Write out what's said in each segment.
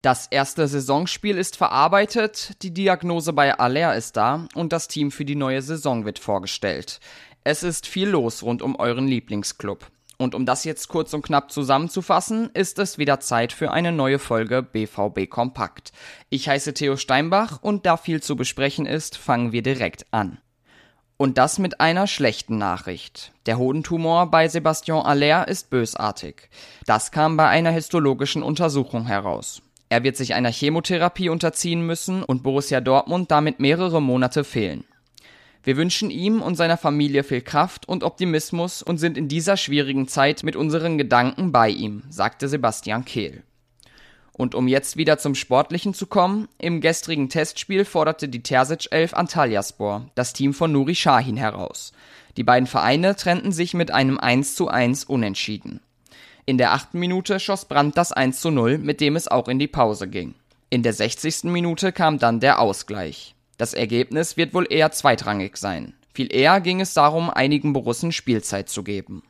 Das erste Saisonspiel ist verarbeitet, die Diagnose bei Aller ist da und das Team für die neue Saison wird vorgestellt. Es ist viel los rund um euren Lieblingsclub. Und um das jetzt kurz und knapp zusammenzufassen, ist es wieder Zeit für eine neue Folge BVB Kompakt. Ich heiße Theo Steinbach und da viel zu besprechen ist, fangen wir direkt an. Und das mit einer schlechten Nachricht. Der Hodentumor bei Sebastian Aller ist bösartig. Das kam bei einer histologischen Untersuchung heraus. Er wird sich einer Chemotherapie unterziehen müssen und Borussia Dortmund damit mehrere Monate fehlen. Wir wünschen ihm und seiner Familie viel Kraft und Optimismus und sind in dieser schwierigen Zeit mit unseren Gedanken bei ihm, sagte Sebastian Kehl. Und um jetzt wieder zum Sportlichen zu kommen, im gestrigen Testspiel forderte die Terzic 11 Antalyaspor, das Team von Nuri Shahin, heraus. Die beiden Vereine trennten sich mit einem 1 zu 1 Unentschieden. In der achten Minute schoss Brandt das 1 zu 0, mit dem es auch in die Pause ging. In der 60. Minute kam dann der Ausgleich. Das Ergebnis wird wohl eher zweitrangig sein. Viel eher ging es darum, einigen Borussen Spielzeit zu geben.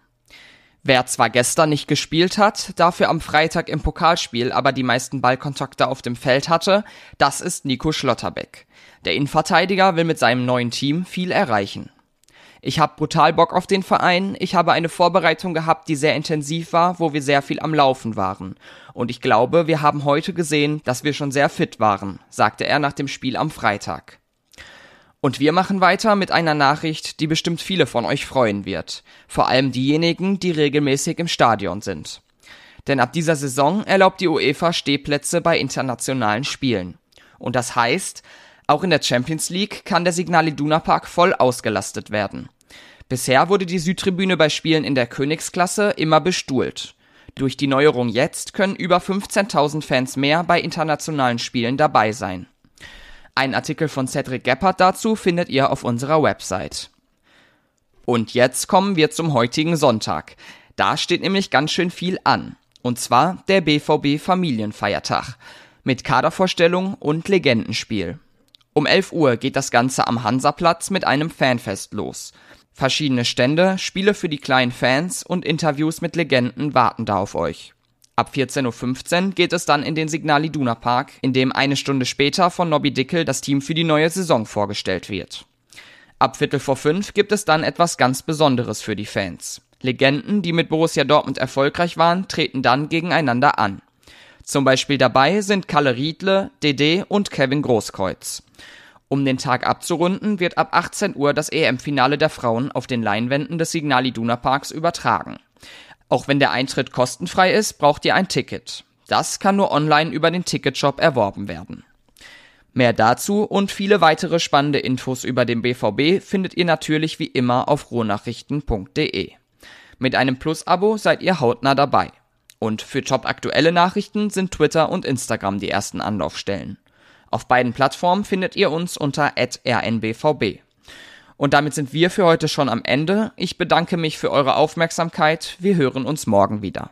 Wer zwar gestern nicht gespielt hat, dafür am Freitag im Pokalspiel aber die meisten Ballkontakte auf dem Feld hatte, das ist Nico Schlotterbeck. Der Innenverteidiger will mit seinem neuen Team viel erreichen. Ich habe brutal Bock auf den Verein. Ich habe eine Vorbereitung gehabt, die sehr intensiv war, wo wir sehr viel am Laufen waren. Und ich glaube, wir haben heute gesehen, dass wir schon sehr fit waren, sagte er nach dem Spiel am Freitag. Und wir machen weiter mit einer Nachricht, die bestimmt viele von euch freuen wird. Vor allem diejenigen, die regelmäßig im Stadion sind. Denn ab dieser Saison erlaubt die UEFA Stehplätze bei internationalen Spielen. Und das heißt, auch in der Champions League kann der Signal Iduna Park voll ausgelastet werden. Bisher wurde die Südtribüne bei Spielen in der Königsklasse immer bestuhlt. Durch die Neuerung jetzt können über 15.000 Fans mehr bei internationalen Spielen dabei sein. Ein Artikel von Cedric Gebhardt dazu findet ihr auf unserer Website. Und jetzt kommen wir zum heutigen Sonntag. Da steht nämlich ganz schön viel an. Und zwar der BVB Familienfeiertag. Mit Kadervorstellung und Legendenspiel. Um 11 Uhr geht das Ganze am Hansaplatz mit einem Fanfest los. Verschiedene Stände, Spiele für die kleinen Fans und Interviews mit Legenden warten da auf euch. Ab 14.15 Uhr geht es dann in den Signal Iduna Park, in dem eine Stunde später von Nobby Dickel das Team für die neue Saison vorgestellt wird. Ab Viertel vor fünf gibt es dann etwas ganz Besonderes für die Fans. Legenden, die mit Borussia Dortmund erfolgreich waren, treten dann gegeneinander an. Zum Beispiel dabei sind Kalle Riedle, Dede und Kevin Großkreuz. Um den Tag abzurunden, wird ab 18 Uhr das EM-Finale der Frauen auf den Leinwänden des Signal Iduna Parks übertragen. Auch wenn der Eintritt kostenfrei ist, braucht ihr ein Ticket. Das kann nur online über den Ticketshop erworben werden. Mehr dazu und viele weitere spannende Infos über den BVB findet ihr natürlich wie immer auf rohnachrichten.de. Mit einem Plus-Abo seid ihr hautnah dabei. Und für top-aktuelle Nachrichten sind Twitter und Instagram die ersten Anlaufstellen. Auf beiden Plattformen findet ihr uns unter rnbvb. Und damit sind wir für heute schon am Ende. Ich bedanke mich für eure Aufmerksamkeit. Wir hören uns morgen wieder.